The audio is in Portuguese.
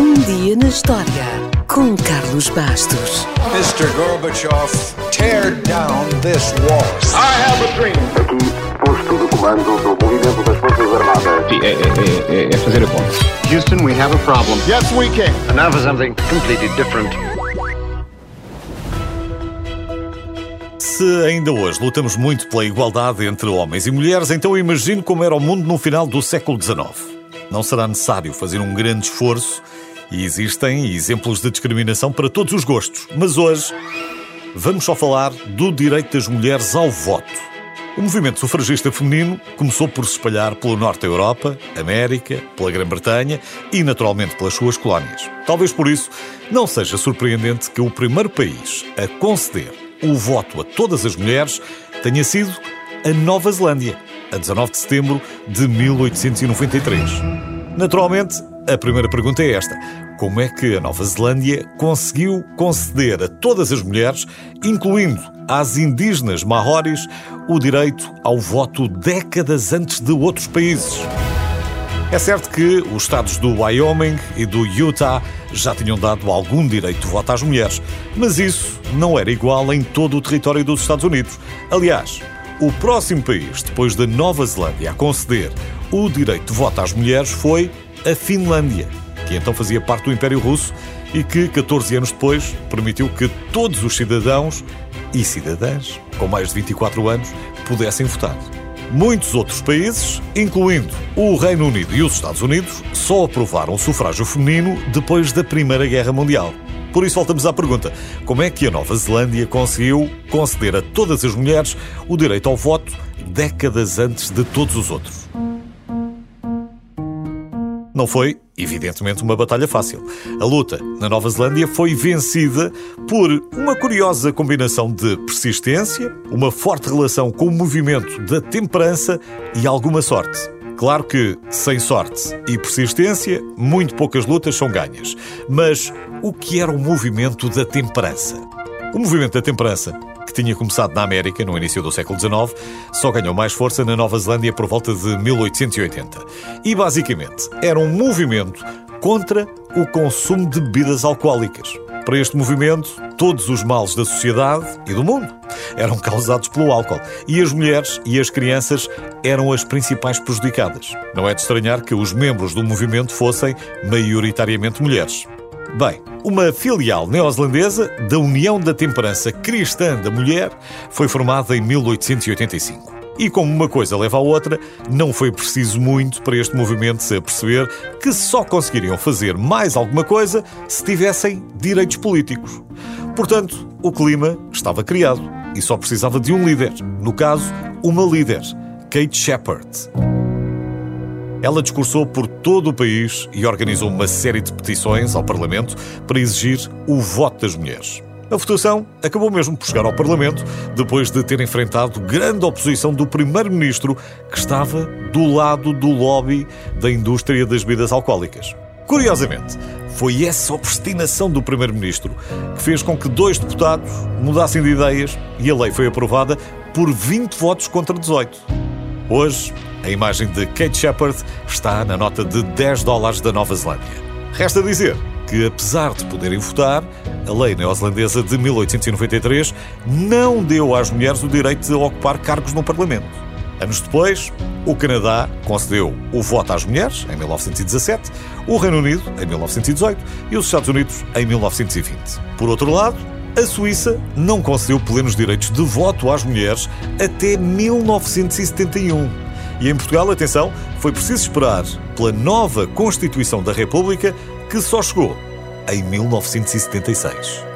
Um dia na história com Carlos Bastos. Mr. Gorbachev, tear down this wall. I have a dream. Aqui, posto de comando do movimento das Forças Armadas. Sim, é, é, é, é fazer a conta. Houston, we have a problem. Yes, we can. And now for something completely different. Se ainda hoje lutamos muito pela igualdade entre homens e mulheres, então imagine como era o mundo no final do século XIX. Não será necessário fazer um grande esforço e existem exemplos de discriminação para todos os gostos. Mas hoje vamos só falar do direito das mulheres ao voto. O movimento sufragista feminino começou por se espalhar pelo norte da Europa, América, pela Grã-Bretanha e, naturalmente, pelas suas colónias. Talvez por isso não seja surpreendente que o primeiro país a conceder o voto a todas as mulheres tenha sido a Nova Zelândia, a 19 de setembro de 1893. Naturalmente, a primeira pergunta é esta: como é que a Nova Zelândia conseguiu conceder a todas as mulheres, incluindo às indígenas maoris, o direito ao voto décadas antes de outros países? É certo que os estados do Wyoming e do Utah já tinham dado algum direito de voto às mulheres, mas isso não era igual em todo o território dos Estados Unidos. Aliás, o próximo país, depois da Nova Zelândia, a conceder o direito de voto às mulheres foi a Finlândia, que então fazia parte do Império Russo e que, 14 anos depois, permitiu que todos os cidadãos e cidadãs com mais de 24 anos pudessem votar. Muitos outros países, incluindo o Reino Unido e os Estados Unidos, só aprovaram o sufrágio feminino depois da Primeira Guerra Mundial. Por isso, voltamos à pergunta: como é que a Nova Zelândia conseguiu conceder a todas as mulheres o direito ao voto décadas antes de todos os outros? Não foi, evidentemente, uma batalha fácil. A luta na Nova Zelândia foi vencida por uma curiosa combinação de persistência, uma forte relação com o movimento da temperança e alguma sorte. Claro que, sem sorte e persistência, muito poucas lutas são ganhas. Mas o que era o movimento da temperança? O movimento da temperança que tinha começado na América no início do século XIX, só ganhou mais força na Nova Zelândia por volta de 1880. E basicamente era um movimento contra o consumo de bebidas alcoólicas. Para este movimento, todos os males da sociedade e do mundo eram causados pelo álcool e as mulheres e as crianças eram as principais prejudicadas. Não é de estranhar que os membros do movimento fossem maioritariamente mulheres. Bem, uma filial neozelandesa da União da Temperança Cristã da Mulher foi formada em 1885. E como uma coisa leva à outra, não foi preciso muito para este movimento se aperceber que só conseguiriam fazer mais alguma coisa se tivessem direitos políticos. Portanto, o clima estava criado e só precisava de um líder. No caso, uma líder, Kate Shepard. Ela discursou por todo o país e organizou uma série de petições ao Parlamento para exigir o voto das mulheres. A votação acabou mesmo por chegar ao Parlamento depois de ter enfrentado grande oposição do Primeiro-Ministro, que estava do lado do lobby da indústria das bebidas alcoólicas. Curiosamente, foi essa obstinação do Primeiro-Ministro que fez com que dois deputados mudassem de ideias e a lei foi aprovada por 20 votos contra 18. Hoje, a imagem de Kate Shepard está na nota de 10 dólares da Nova Zelândia. Resta dizer que, apesar de poderem votar, a lei neozelandesa de 1893 não deu às mulheres o direito de ocupar cargos no Parlamento. Anos depois, o Canadá concedeu o voto às mulheres, em 1917, o Reino Unido, em 1918, e os Estados Unidos, em 1920. Por outro lado, a Suíça não concedeu plenos direitos de voto às mulheres até 1971. E em Portugal, atenção, foi preciso esperar pela nova Constituição da República, que só chegou em 1976.